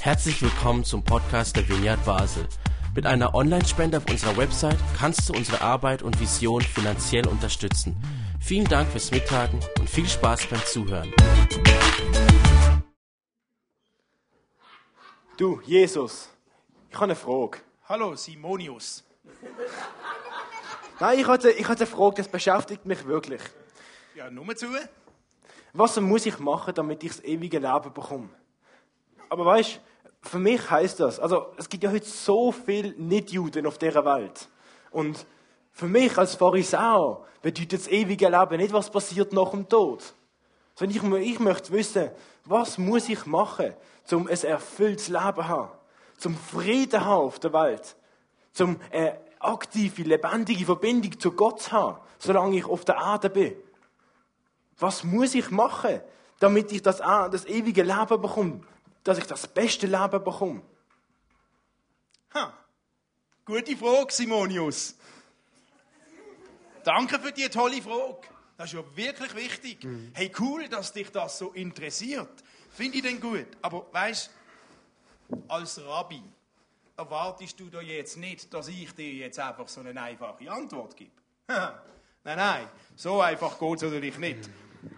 Herzlich willkommen zum Podcast der Vineyard Basel. Mit einer Online-Spende auf unserer Website kannst du unsere Arbeit und Vision finanziell unterstützen. Vielen Dank fürs Mittagen und viel Spaß beim Zuhören. Du, Jesus, ich habe eine Frage. Hallo, Simonius. Nein, ich hatte, ich hatte eine Frage, das beschäftigt mich wirklich. Ja, nur zu. Was muss ich machen, damit ich das ewige Leben bekomme? Aber weißt, für mich heißt das, also es gibt ja heute so viele Nichtjuden auf dieser Welt. Und für mich als Pharisäer bedeutet das ewige Leben nicht, was passiert nach dem Tod. Sondern ich, ich möchte wissen, was muss ich machen, um ein erfülltes Leben zu haben, zum Frieden haben auf der Welt, zum eine aktive, lebendige Verbindung zu Gott zu haben, solange ich auf der Erde bin. Was muss ich machen, damit ich das, das ewige Leben bekomme, dass ich das beste Leben bekomme? Ha. Gute Frage, Simonius. Danke für die tolle Frage. Das ist ja wirklich wichtig. Mhm. Hey, cool, dass dich das so interessiert. Finde ich denn gut. Aber weißt, als Rabbi erwartest du doch jetzt nicht, dass ich dir jetzt einfach so eine einfache Antwort gebe. nein, nein, so einfach geht es natürlich nicht.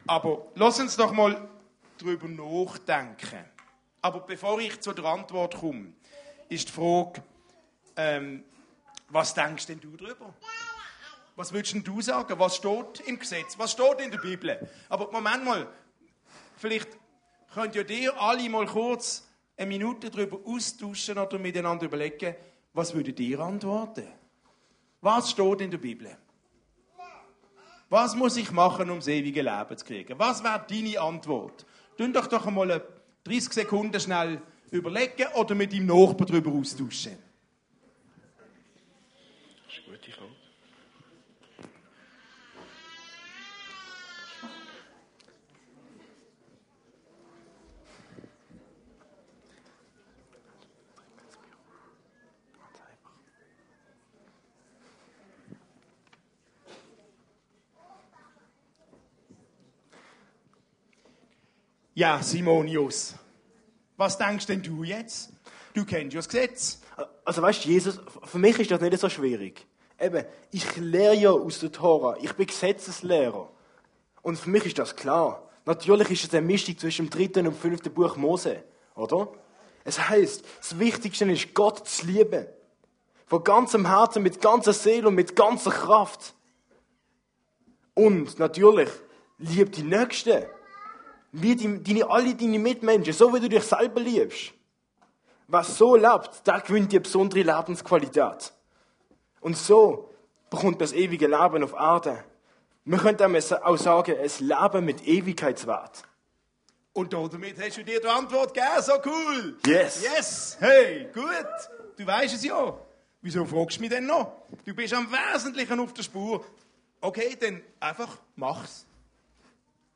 Aber lass uns doch mal drüber nachdenken. Aber bevor ich zur Antwort komme, ist die Frage, ähm, was denkst denn du darüber? Was würdest denn du sagen? Was steht im Gesetz? Was steht in der Bibel? Aber Moment mal, vielleicht könnt ihr dir alle mal kurz eine Minute darüber austauschen oder miteinander überlegen, was würdet ihr antworten? Was steht in der Bibel? Was muss ich machen, um das ewige Leben zu kriegen? Was wäre deine Antwort? Tun doch doch einmal 30 Sekunden schnell überlegen oder mit deinem Nachbarn darüber austauschen. Ja, Simonius, was denkst denn du jetzt? Du kennst ja das Gesetz. Also weißt du, Jesus, für mich ist das nicht so schwierig. Eben, ich lehre ja aus der Tora. Ich bin Gesetzeslehrer. Und für mich ist das klar. Natürlich ist es eine Mischung zwischen dem dritten und fünften Buch Mose, oder? Es heißt, das Wichtigste ist, Gott zu lieben. Von ganzem Herzen, mit ganzer Seele und mit ganzer Kraft. Und natürlich, lieb die Nächsten wie die, deine, alle deine Mitmenschen, so wie du dich selber liebst. Was so lebt, der gewinnt die besondere Lebensqualität. Und so bekommt das ewige Leben auf Erde. Wir können auch sagen, es Leben mit Ewigkeitswert. Und damit hast du dir die Antwort gegeben, so cool. Yes. Yes. Hey, gut. Du weißt es ja. Wieso fragst du mich denn noch? Du bist am Wesentlichen auf der Spur. Okay, dann einfach mach's.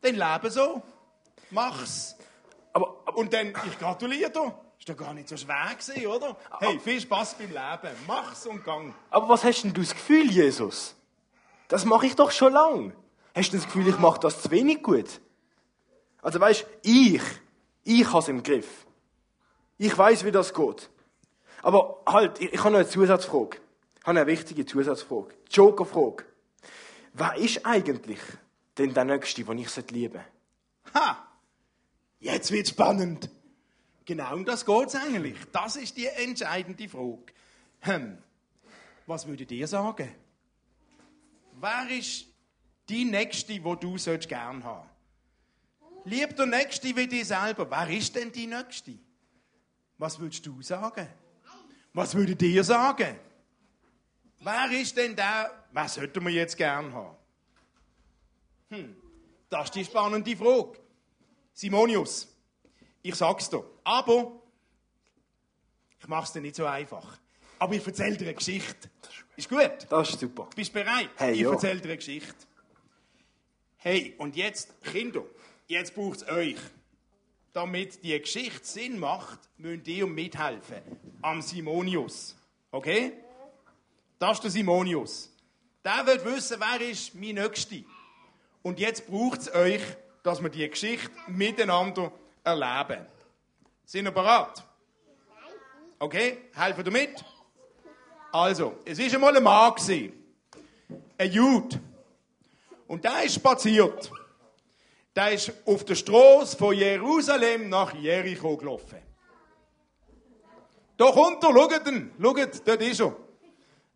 Dann lebe so. Mach's. Aber, aber, und dann, ich gratuliere dir. Ist doch gar nicht so schwer gewesen, oder? Hey, viel Spaß beim Leben. Mach's und gang. Aber was hast denn du das Gefühl, Jesus? Das mache ich doch schon lang. Hast du das Gefühl, ich mache das zu wenig gut? Also weißt, ich, ich has im Griff. Ich weiß, wie das geht. Aber halt, ich, ich habe noch eine Zusatzfrage. Ich habe eine wichtige Zusatzfrage. Jokerfrage. Wer ist eigentlich denn der Nächste, den ich lieben sollte? Ha! Jetzt wird spannend. Genau um das geht es eigentlich. Das ist die entscheidende Frage. Hm. Was würdet ihr sagen? Wer ist die Nächste, wo du sollst gern haben? Lieb der Nächste wie dich selber. Wer ist denn die Nächste? Was würdest du sagen? Was würdet ihr sagen? Wer ist denn der, was sollten wir jetzt gern haben? Hm, das ist die spannende Frage. Simonius, ich sag's dir. Aber ich mach's dir nicht so einfach. Aber ich erzähle dir eine Geschichte. Ist gut? Das ist super. Bist du bereit? Hey, ich erzähle dir eine Geschichte. Hey, und jetzt, Kinder, jetzt braucht es euch. Damit die Geschichte Sinn macht, müsst ihr mithelfen. Am Simonius. Okay? Das ist der Simonius. Der will wissen, wer ist mein Nächster. Und jetzt braucht es euch, dass wir die Geschichte miteinander erleben. Sind ihr bereit? Okay, helfen ihr mit? Also, es ist einmal ein Mann ein Jude. Und der ist spaziert. Der ist auf der Straße von Jerusalem nach Jericho gelaufen. Da kommt er, schaut ihn, schaut, dort ist er.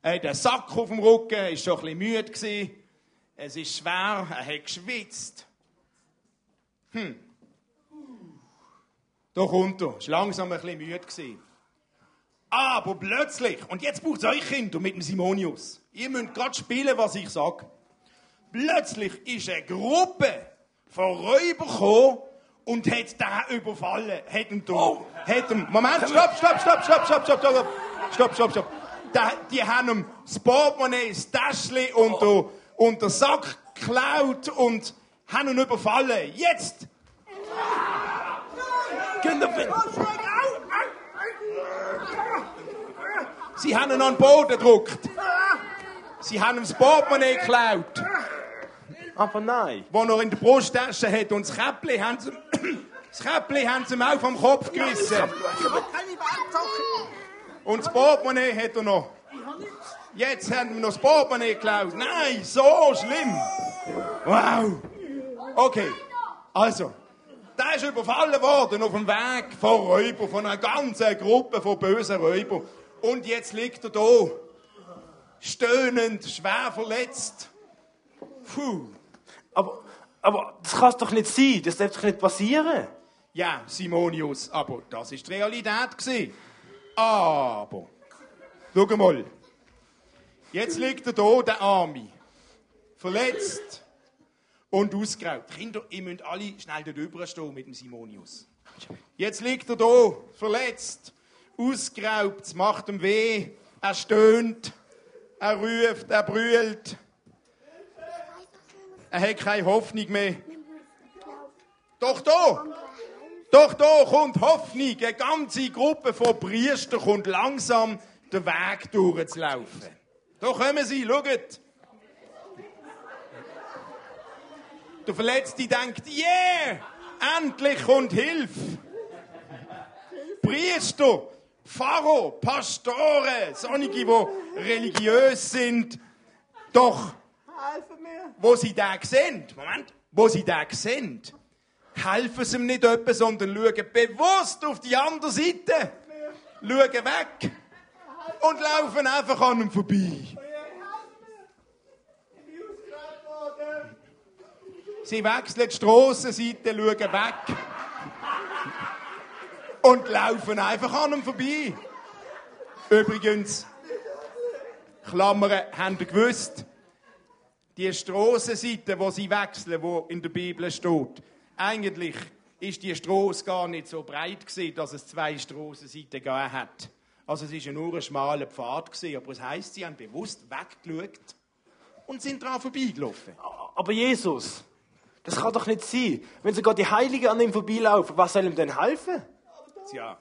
Er hat einen Sack auf dem Rücken, ist schon ein bisschen müde gewesen. Es ist schwer, er hat geschwitzt. Hm. Da kommt er, ist langsam ein bisschen müde gewesen. Aber plötzlich, und jetzt braucht es euch Kinder mit dem Simonius. Ihr müsst gerade spielen, was ich sage. Plötzlich ist eine Gruppe von Räubern gekommen und hat den überfallen. Hat ihn da. Oh. Hat ihn, Moment, stopp, stopp, stopp, stopp, stopp, stopp, stopp, stopp, stopp, stopp. Da, die haben ihm das Portemonnaie, das Täschchen und, den, und den Sack geklaut und haben ihn überfallen. Jetzt! Sie haben ihn an den Boden gedruckt. Sie haben ihm das Portemonnaie geklaut, Aber nein. das er in der Brusttasche hat. Und das Käppli haben sie, das Käppli haben sie ihm auch vom Kopf gerissen. Und das Portemonnaie hat er noch. Jetzt haben wir noch das Portemonnaie geklaut. Nein, so schlimm. Wow. Okay, also. Der ist überfallen worden auf dem Weg von Räubern, von einer ganzen Gruppe von bösen Räubern. Und jetzt liegt er da, stöhnend, schwer verletzt. Puh. Aber, aber das kann doch nicht sein. Das darf doch nicht passieren. Ja, Simonius, aber das ist die Realität gewesen. Aber, schau mal. Jetzt liegt er da, der Arme. Verletzt und ausgeraubt. Kinder, ihr müsst alle schnell dort rüberstehen mit dem Simonius. Jetzt liegt er da, verletzt, ausgeraubt, es macht ihm weh, er stöhnt, er ruft, er brüllt. Er hat keine Hoffnung mehr. Doch da! Doch da kommt Hoffnung. Eine ganze Gruppe von Priestern kommt langsam den Weg durchzulaufen. Da kommen sie, schaut. Der Verletzte denkt, yeah, endlich kommt Hilfe. Priester, Pfarrer, Pastoren, solche, die religiös sind, doch wo sie den sehen, Moment, wo sie den sehen, helfen sie ihm nicht etwa, sondern schauen bewusst auf die andere Seite, schauen weg. Und laufen einfach an ihm vorbei. Sie wechseln die Strassenseite, schauen weg und laufen einfach an ihm vorbei. Übrigens, Klammern, habt ihr gewusst, die Strassenseite, wo sie wechseln, wo in der Bibel steht, eigentlich ist die Straße gar nicht so breit gewesen, dass es zwei Strassenseiten gegeben hat. Also es ist nur ein schmaler Pfad gewesen, aber es heißt, sie haben bewusst weggeschaut und sind dran vorbeigelaufen. Aber Jesus, das kann doch nicht sein. Wenn sogar die Heiligen an ihm vorbeilaufen, was soll ihm denn helfen? Tja,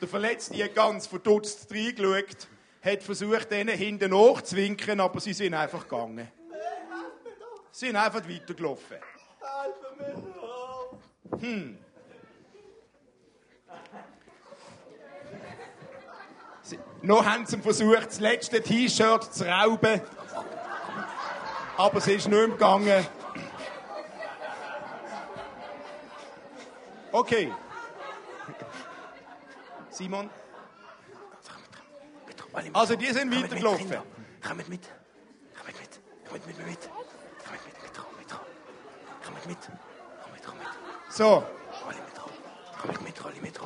der Verletzte hat ganz verdutzt reingeschaut, hat versucht, denen hinten nachzuwinken, aber sie sind einfach gegangen. Sie sind einfach weitergelaufen. Hm. Sie, noch haben sie versucht, das letzte T-Shirt zu rauben. Aber es ist nicht mehr gegangen. Okay. Simon? Also, die sind weitergelaufen. Kommt mit. Kommt mit. Kommt mit mir mit. Kommt mit, mit, komm mit. Kommt mit. Komm mit, komm mit. So, Rolli mit. Kommt mit, mit.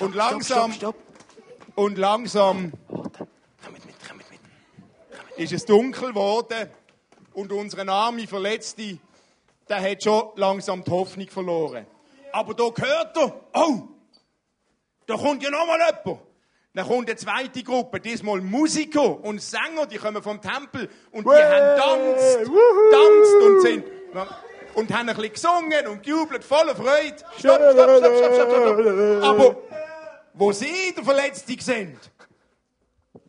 Und langsam- und langsam. Kommt mit, kommt mit. ist es dunkel geworden und unsere arme Verletzte, der hat schon langsam die Hoffnung verloren. Aber da hört er, oh, da kommt ja noch mal jemand. Dann kommt eine zweite Gruppe, diesmal Musiker und Sänger, die kommen vom Tempel und die haben tanzt, tanzt und sind und haben ein bisschen gesungen und gejubelt, voller Freude. Stopp, stopp, stopp, stopp, stopp, stopp, stopp. Aber wo sie der Verletzte sind,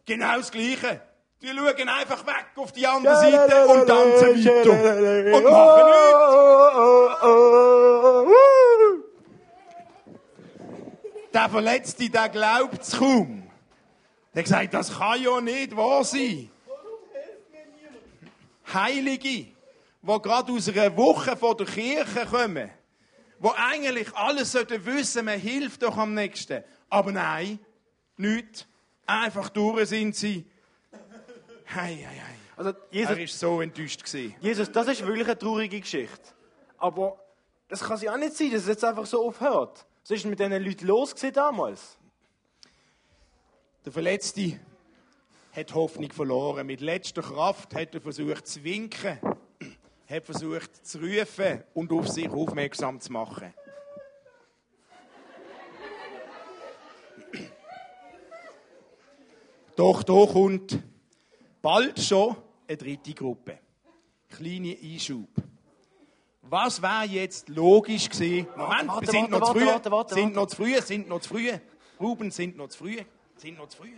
genau das Gleiche. Die schauen einfach weg auf die andere Seite und tanzen weiter. Und machen nichts. Der Verletzte, der glaubt es kaum. Der gesagt, das kann ja nicht wahr sein. Heilige, die gerade aus einer Woche von der Kirche kommen, wo eigentlich alles sollten wissen, man hilft doch am nächsten. Aber nein, nicht. Einfach durch sind sie. Hei, hei, hei. Also, Jesus, Er war so enttäuscht. Gewesen. Jesus, das ist wirklich eine traurige Geschichte. Aber das kann ja auch nicht sein, dass es jetzt einfach so aufhört. Was ist mit diesen Leuten los damals? Der Verletzte hat Hoffnung verloren. Mit letzter Kraft hat er versucht zu winken, hat versucht zu rufen und auf sich aufmerksam zu machen. Doch da kommt bald schon eine dritte Gruppe. Kleine Einschub. Was wäre jetzt logisch gewesen? Moment, warte, wir sind warte, noch zu warte, früh. warte, warte, sind noch zu früh, sind noch zu früh. Ruben, sind noch zu früh. Sind noch zu früh.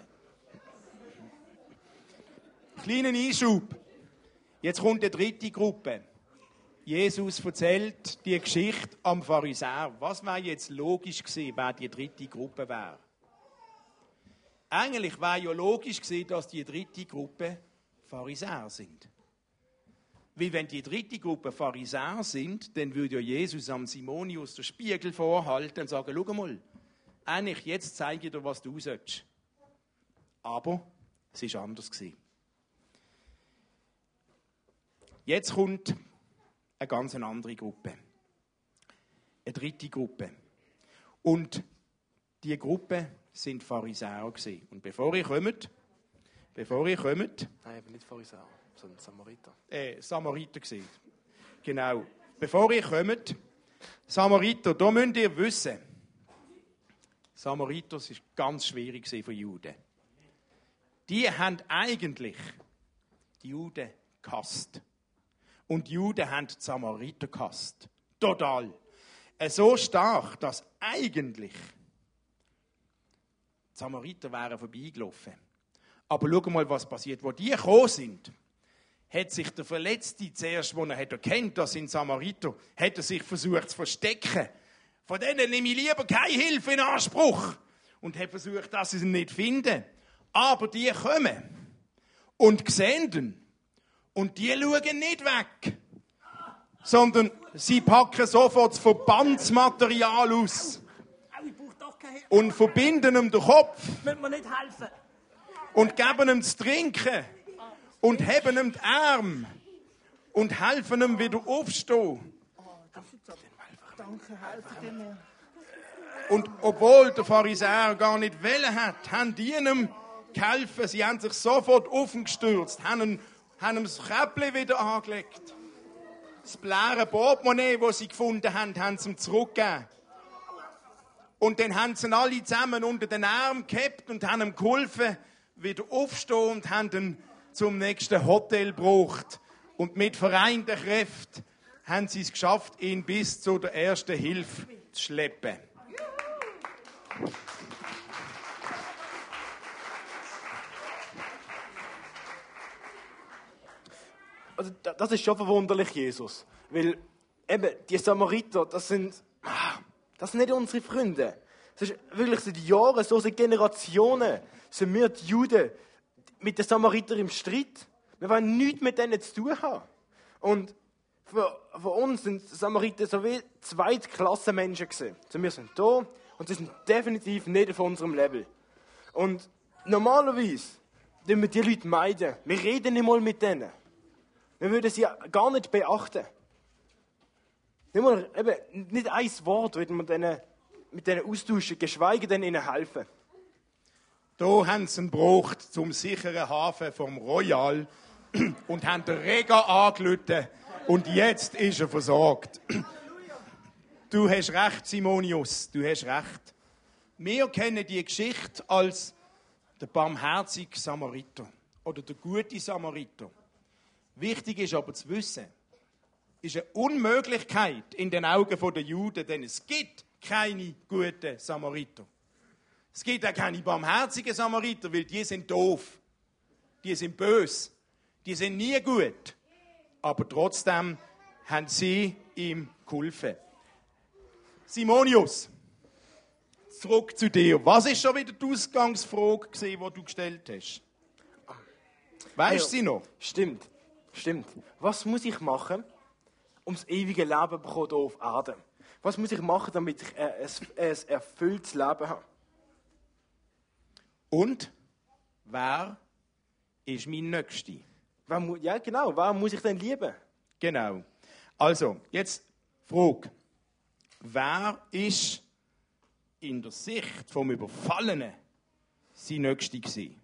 Kleinen Einschub. Jetzt kommt eine dritte Gruppe. Jesus erzählt die Geschichte am Pharisäer. Was wäre jetzt logisch gewesen, wer die dritte Gruppe wäre? Eigentlich wäre ja logisch gewesen, dass die dritte Gruppe Pharisäer sind. Weil wenn die dritte Gruppe Pharisäer sind, dann würde Jesus am Simonius den Spiegel vorhalten und sagen, schau mal, eigentlich jetzt zeige ich dir, was du sollst. Aber es ist anders. Jetzt kommt eine ganz andere Gruppe. Eine dritte Gruppe. Und die Gruppe sind Pharisäer. Und bevor ihr kommt, bevor ihr kommt, Nein, aber nicht Pharisäer, sondern Samariter. äh, Samariter gesehen. Genau. Bevor ihr kommt, Samariter, da müsst ihr wissen, Samariter ist ganz schwierig gewesen für Juden. Die haben eigentlich die Juden gehasst. Und die Juden haben die Samariter gehasst. Total. Äh, So stark, dass eigentlich die Samariter wären vorbeigelaufen. Aber schau mal, was passiert. Wo die gekommen sind, hat sich der Verletzte zuerst, wo er hat erkennt, das sind Samariter, hat er sich versucht zu verstecken. Von denen nehme ich lieber keine Hilfe in Anspruch. Und hat versucht, dass sie ihn nicht finden. Aber die kommen und sehen ihn. Und die schauen nicht weg. Sondern sie packen sofort das Verbandsmaterial aus und verbinden ihm den Kopf und geben ihm zu trinken und heben ihm die Arme und helfen ihm wieder aufstehen. Danke, helfen dir mir. Und obwohl der Pharisäer gar nicht wollen hat, haben die ihm geholfen. Sie haben sich sofort aufgestürzt, haben haben ihm das Käppchen wieder angelegt. Das bläre Portemonnaie, das sie gefunden haben, haben sie ihm zurückgegeben. Und dann haben sie ihn alle zusammen unter den Arm gehabt und haben ihm geholfen, wieder aufstehen und haben ihn zum nächsten Hotel gebracht. Und mit vereinten Kräften haben sie es geschafft, ihn bis zu der ersten Hilfe zu schleppen. Also, da- das ist schon verwunderlich, Jesus. Weil eben, die Samariter, das sind, ah, das sind nicht unsere Freunde. Das ist wirklich seit Jahren, so seit Generationen, sind wir die Juden mit den Samaritern im Streit. Wir wollen nichts mit denen zu tun haben. Und für, für uns sind Samariter so wie Zweitklassenmenschen gewesen. Also wir sind da und sie sind definitiv nicht auf unserem Level. Und normalerweise tun wir die Leute meiden. Wir reden nicht mal mit denen. Wir würden sie gar nicht beachten. Nicht, mal, eben, nicht ein Wort würden wir denen, mit denen austauschen, geschweige denn ihnen helfen. Da haben sie ihn gebraucht zum sicheren Hafen vom Royal und haben den Rega angelötet. Und jetzt ist er versorgt. Du hast recht, Simonius, du hast recht. Wir kennen die Geschichte als der barmherzige Samariter oder der gute Samariter. Wichtig ist aber zu wissen, ist eine Unmöglichkeit in den Augen der Juden, denn es gibt keine guten Samariter. Es gibt auch keine barmherzigen Samariter, weil die sind doof. Die sind bös. Die sind nie gut. Aber trotzdem haben sie ihm geholfen. Simonius, zurück zu dir. Was ist schon wieder die Ausgangsfrage, die du gestellt hast? Weißt du sie noch? Stimmt, stimmt. Was muss ich machen, um das ewige Leben zu bekommen hier auf Erde? Was muss ich machen, damit ich ein, ein erfülltes Leben habe? Und wer ist mein Nächster? Ja, genau. Wer muss ich denn lieben? Genau. Also, jetzt Frage. Wer ist in der Sicht vom Überfallenen sein Nächster gewesen?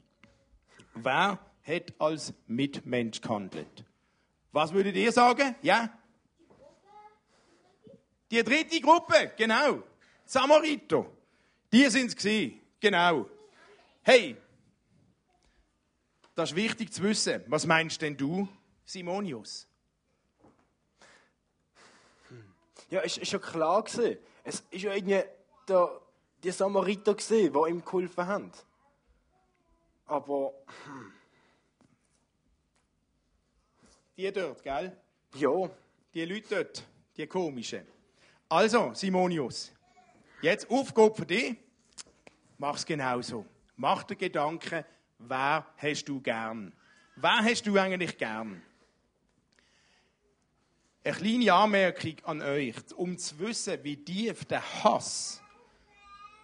Wer hat als Mitmensch gehandelt? Was würdet ihr sagen? Ja? Die dritte Gruppe, genau. Samariter. Die sind es gewesen. Genau. Hey, das ist wichtig zu wissen. Was meinst denn du, Simonius? Ja, es ist ja klar gewesen. Es ist ja irgendwie der, die Samariter gewesen, die ihm geholfen haben. Aber, Die dort, gell? ja, Die Leute dort, die komischen. Also, Simonius, jetzt Aufgabe für dich. Mach's genauso. Mach dir Gedanken, wer hast du gern? Wer hast du eigentlich gern? Eine kleine Anmerkung an euch, um zu wissen, wie tief der Hass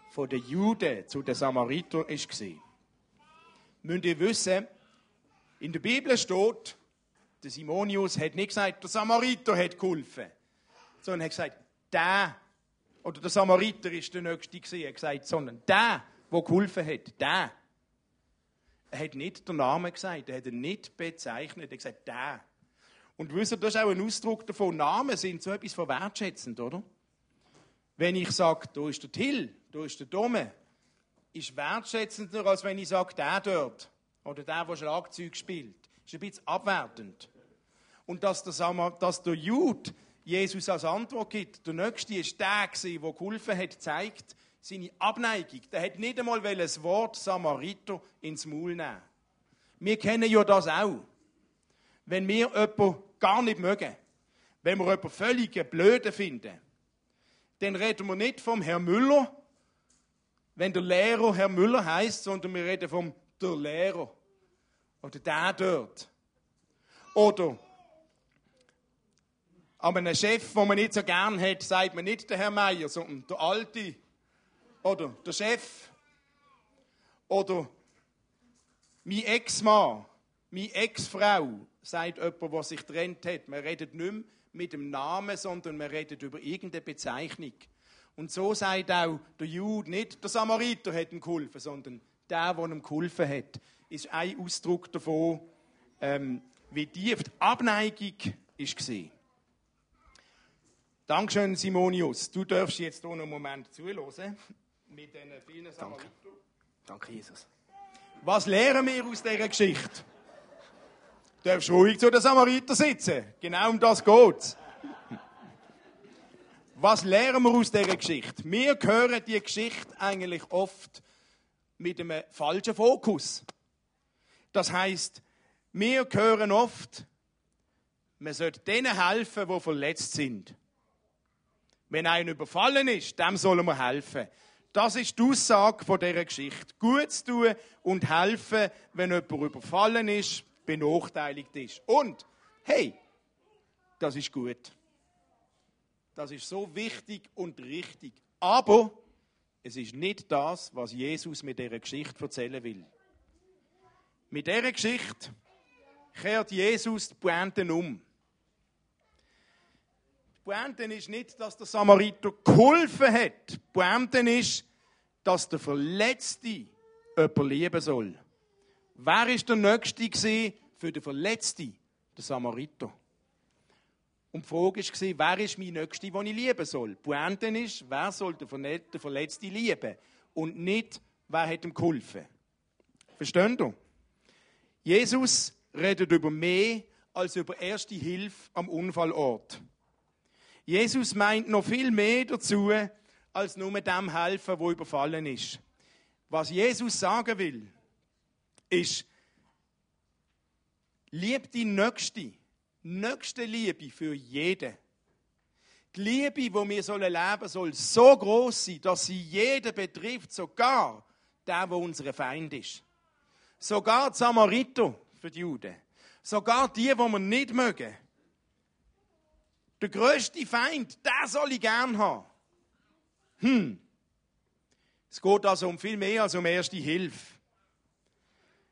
von den Juden zu den Samaritern war. Müsst ihr wissen, in der Bibel steht, der Simonius hat nicht gesagt, der Samariter hat geholfen, sondern hat gesagt, der, oder der Samariter ist der Nächste gewesen, er hat gesagt, sondern der, der geholfen hat, der. Er hat nicht den Namen gesagt, er hat ihn nicht bezeichnet, er hat gesagt, der. Und wisst ihr, das ist auch ein Ausdruck davon, Namen sind so etwas von wertschätzend, oder? Wenn ich sage, da ist der Till, da ist der Dome, ist wertschätzender, als wenn ich sage, der dort, oder der, der Schlagzeug spielt. Ist ein bisschen abwertend. Und dass der, dass der Jude Jesus als Antwort gibt, der Nächste ist der, der geholfen hat, zeigt seine Abneigung. Der hat nicht einmal das Wort Samariter ins Maul nehmen. Wir kennen ja das auch. Wenn wir jemanden gar nicht mögen, wenn wir jemanden völlig blöde finden, dann reden wir nicht vom Herr Müller, wenn der Lehrer Herr Müller heißt, sondern wir reden vom der Lehrer oder der dort. Oder aber einem Chef, den man nicht so gern hat, sagt man nicht der Herr Meier, sondern der Alte. Oder der Chef. Oder mein Ex-Mann, meine Ex-Frau, sagt jemand, der sich getrennt hat. Man redet nicht mehr mit dem Namen, sondern man redet über irgendeine Bezeichnung. Und so sagt auch der Jude nicht, der Samariter hat ihm geholfen, sondern der, der ihm geholfen hat, ist ein Ausdruck davon, ähm, wie tief die Abneigung war. Dankeschön, Simonius. Du darfst jetzt hier noch einen Moment zuhören. Mit diesen vielen Samaritern. danke Jesus. Was lernen wir aus dieser Geschichte? Du darfst ruhig zu den Samariter sitzen. Genau um das geht's. Was lernen wir aus dieser Geschichte? Wir hören die Geschichte eigentlich oft mit einem falschen Fokus. Das heißt, wir hören oft, man sollte denen helfen, die verletzt sind. Wenn einer überfallen ist, dem sollen wir helfen. Das ist die Aussage von dieser Geschichte. Gut zu tun und helfen, wenn jemand überfallen ist, benachteiligt ist. Und, hey, das ist gut. Das ist so wichtig und richtig. Aber es ist nicht das, was Jesus mit dieser Geschichte erzählen will. Mit dieser Geschichte kehrt Jesus die Pointe um. Pointe ist nicht, dass der Samariter geholfen hat. Die Pointe ist, dass der Verletzte jemanden lieben soll. Wer ist der Nächste für den Verletzten? Der Samariter. Und die Frage war, wer ist mein Nächster, den ich lieben soll? Die Pointe ist, wer soll den Verle- den Verletzten lieben? Und nicht, wer hat ihm geholfen. Versteht ihr? Jesus redet über mehr als über erste Hilfe am Unfallort. Jesus meint noch viel mehr dazu, als nur dem helfen, wo überfallen ist. Was Jesus sagen will, ist, lieb die Nächste. Nächste Liebe für jeden. Die Liebe, die wir sollen leben soll so groß sein, dass sie jeden betrifft, sogar der, der unser Feind ist. Sogar die Samariter für die Juden. Sogar die, die wir nicht mögen. Der größte Feind, der soll ich gern haben. Hm. Es geht also um viel mehr als um erste Hilfe.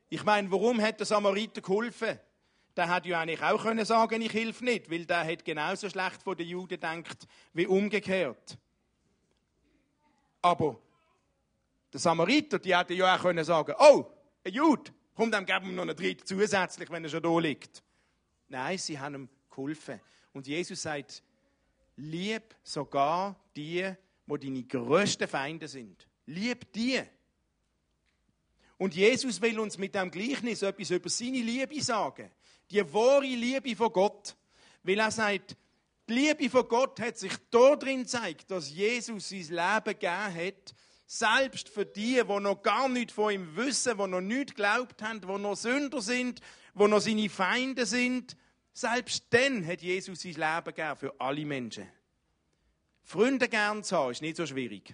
Ich meine, warum hat der Samariter geholfen? Der hat ja eigentlich auch können sagen, ich helfe nicht, weil der hat genauso schlecht von den Juden denkt wie umgekehrt. Aber der Samariter, die hätte ja auch können sagen, oh, ein Jude, komm, dann geben wir noch einen dritten zusätzlich, wenn er schon da liegt. Nein, sie haben ihm geholfen. Und Jesus sagt, lieb sogar die, wo deine größten Feinde sind. Lieb die. Und Jesus will uns mit dem Gleichnis etwas über seine Liebe sagen. Die wahre Liebe von Gott. Weil er sagt, die Liebe von Gott hat sich darin gezeigt, dass Jesus sein Leben gegeben hat, selbst für die, die noch gar nichts von ihm wissen, die noch nicht geglaubt haben, die noch Sünder sind, die noch seine Feinde sind. Selbst dann hat Jesus sein Leben gegeben für alle Menschen. Freunde gern zu haben, ist nicht so schwierig.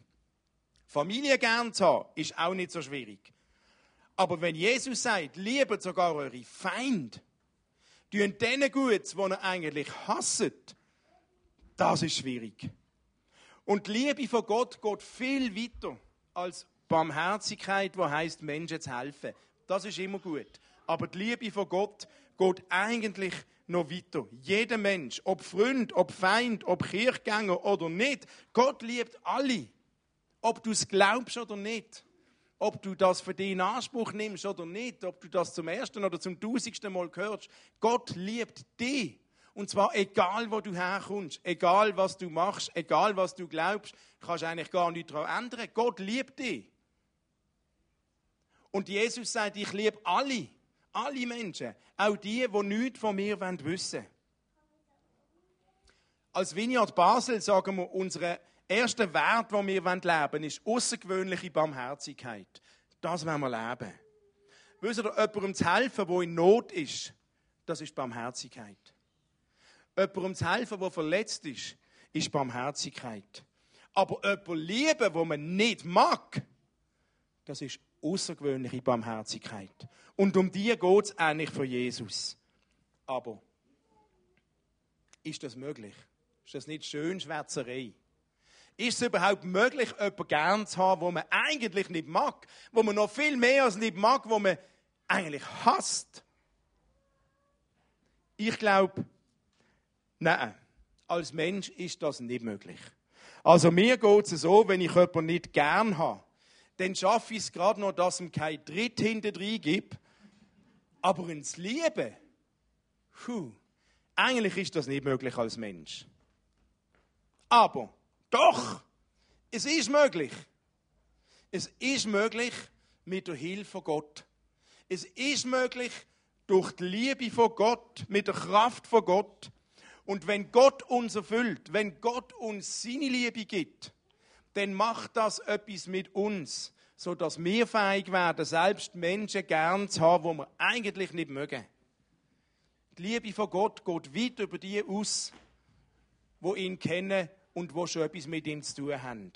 Familie gern zu haben, ist auch nicht so schwierig. Aber wenn Jesus sagt, liebet sogar eure Feinde, tun denen gut, die ihr eigentlich hasset, das ist schwierig. Und die Liebe von Gott geht viel weiter als Barmherzigkeit, wo heißt Menschen zu helfen. Das ist immer gut. Aber die Liebe von Gott geht eigentlich noch weiter. Jeder Mensch, ob Freund, ob Feind, ob Kirchgänger oder nicht, Gott liebt alle. Ob du es glaubst oder nicht. Ob du das für dich in Anspruch nimmst oder nicht. Ob du das zum ersten oder zum tausendsten Mal hörst. Gott liebt dich. Und zwar egal, wo du herkommst, egal, was du machst, egal, was du glaubst, kannst du eigentlich gar nichts daran ändern. Gott liebt dich. Und Jesus sagt, ich liebe alle. Alle Menschen. Auch die, die nichts von mir wissen wollen. Als Vineyard Basel sagen wir, unser erster Wert, den wir leben wollen, ist außergewöhnliche Barmherzigkeit. Das wollen wir leben. Wisst ihr, jemandem zu helfen, der in Not ist, das ist Barmherzigkeit. Jemandem zu helfen, der verletzt ist, ist Barmherzigkeit. Aber jemanden lieben, wo man nicht mag, das ist außergewöhnliche Barmherzigkeit. Und um die geht es eigentlich für Jesus. Aber ist das möglich? Ist das nicht schön Schwätzerei? Ist es überhaupt möglich, jemanden gern zu haben, wo man eigentlich nicht mag, wo man noch viel mehr als nicht mag, wo man eigentlich hasst? Ich glaube, nein, als Mensch ist das nicht möglich. Also mir geht es so, wenn ich jemanden nicht gern habe, dann schaffe ich es gerade noch, dass ihm kein Dritt hinter gibt. Aber ins Lieben, puh, eigentlich ist das nicht möglich als Mensch. Aber doch, es ist möglich. Es ist möglich mit der Hilfe von Gott. Es ist möglich durch die Liebe von Gott, mit der Kraft von Gott. Und wenn Gott uns erfüllt, wenn Gott uns seine Liebe gibt, dann macht das etwas mit uns, so dass wir fähig werden, selbst Menschen gern zu haben, die wir eigentlich nicht mögen. Die Liebe von Gott geht weit über die aus, wo ihn kennen und wo schon etwas mit ihm zu tun haben.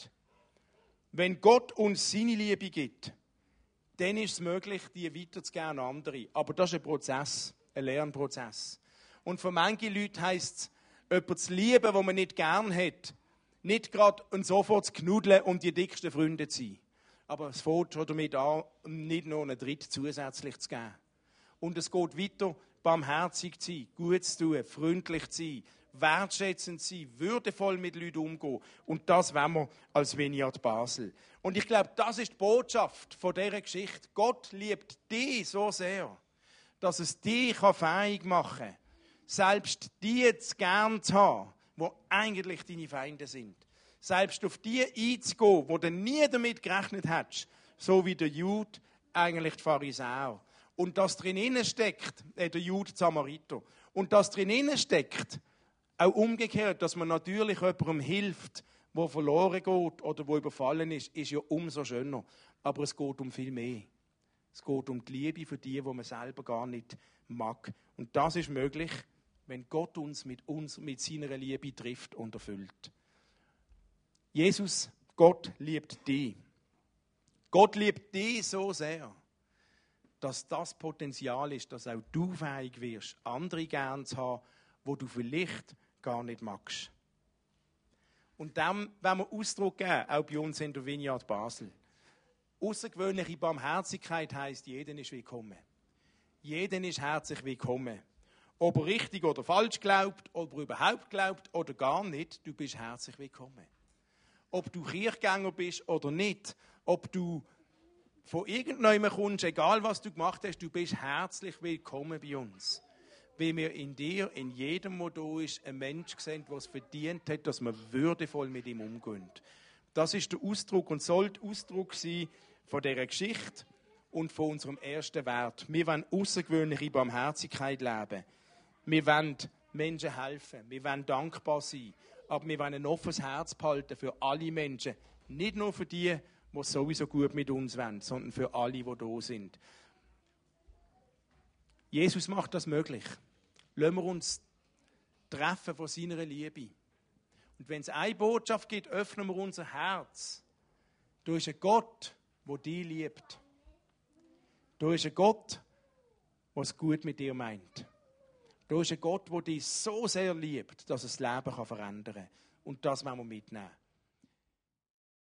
Wenn Gott uns seine Liebe gibt, dann ist es möglich, die weiterzugeben an andere. Aber das ist ein Prozess, ein Lernprozess. Und für manche Leute heisst es, jemanden zu lieben, den man nicht gern hat, nicht gerade und sofort zu knuddeln und die dicksten Freunde zu sein. Aber es fängt schon damit an, nicht noch einen Dritt zusätzlich zu geben. Und es geht weiter, barmherzig zu sein, gut zu tun, freundlich zu sein, wertschätzend zu sein, würdevoll mit Leuten umgehen. Und das wollen wir als Vineyard Basel. Und ich glaube, das ist die Botschaft von dieser Geschichte. Gott liebt dich so sehr, dass es dich fähig machen kann, selbst die zu gern zu haben, die eigentlich deine Feinde sind. Selbst auf die einzugehen, wo du nie damit gerechnet hast, so wie der Jude eigentlich die Pharisäer. Und das drin steckt, äh, der Jude Samariter. Und das drin steckt, auch umgekehrt, dass man natürlich jemandem hilft, wo verloren geht oder wo überfallen ist, ist ja umso schöner. Aber es geht um viel mehr. Es geht um die Liebe für die, wo man selber gar nicht mag. Und das ist möglich wenn Gott uns mit, uns mit seiner Liebe trifft und erfüllt. Jesus, Gott liebt dich. Gott liebt dich so sehr, dass das Potenzial ist, dass auch du fähig wirst, andere gern zu haben, wo du vielleicht gar nicht magst. Und dem wollen wir Ausdruck geben, auch bei uns in der Vineyard Basel. Außergewöhnliche Barmherzigkeit heißt, jeden ist willkommen. Jeden ist herzlich willkommen. Ob er richtig oder falsch glaubt, ob er überhaupt glaubt oder gar nicht, du bist herzlich willkommen. Ob du Kirchgänger bist oder nicht, ob du von irgendjemandem kommst, egal was du gemacht hast, du bist herzlich willkommen bei uns. Weil wir in dir, in jedem, der da ist, einen Mensch sehen, der es verdient hat, dass wir würdevoll mit ihm umgehen. Das ist der Ausdruck und soll der Ausdruck sein von dieser Geschichte und von unserem ersten Wert. Wir wollen außergewöhnliche Barmherzigkeit leben. Wir wollen Menschen helfen. Wir wollen dankbar sein. Aber wir wollen ein offenes Herz behalten für alle Menschen. Nicht nur für die, die sowieso gut mit uns wollen, sondern für alle, die da sind. Jesus macht das möglich. Lassen wir uns treffen von seiner Liebe. Und wenn es eine Botschaft gibt, öffnen wir unser Herz. Du ist ein Gott, der dich liebt. Du ist ein Gott, der es gut mit dir meint. Du ist ein Gott, der dich so sehr liebt, dass es das Leben verändern kann. Und das wollen wir mitnehmen.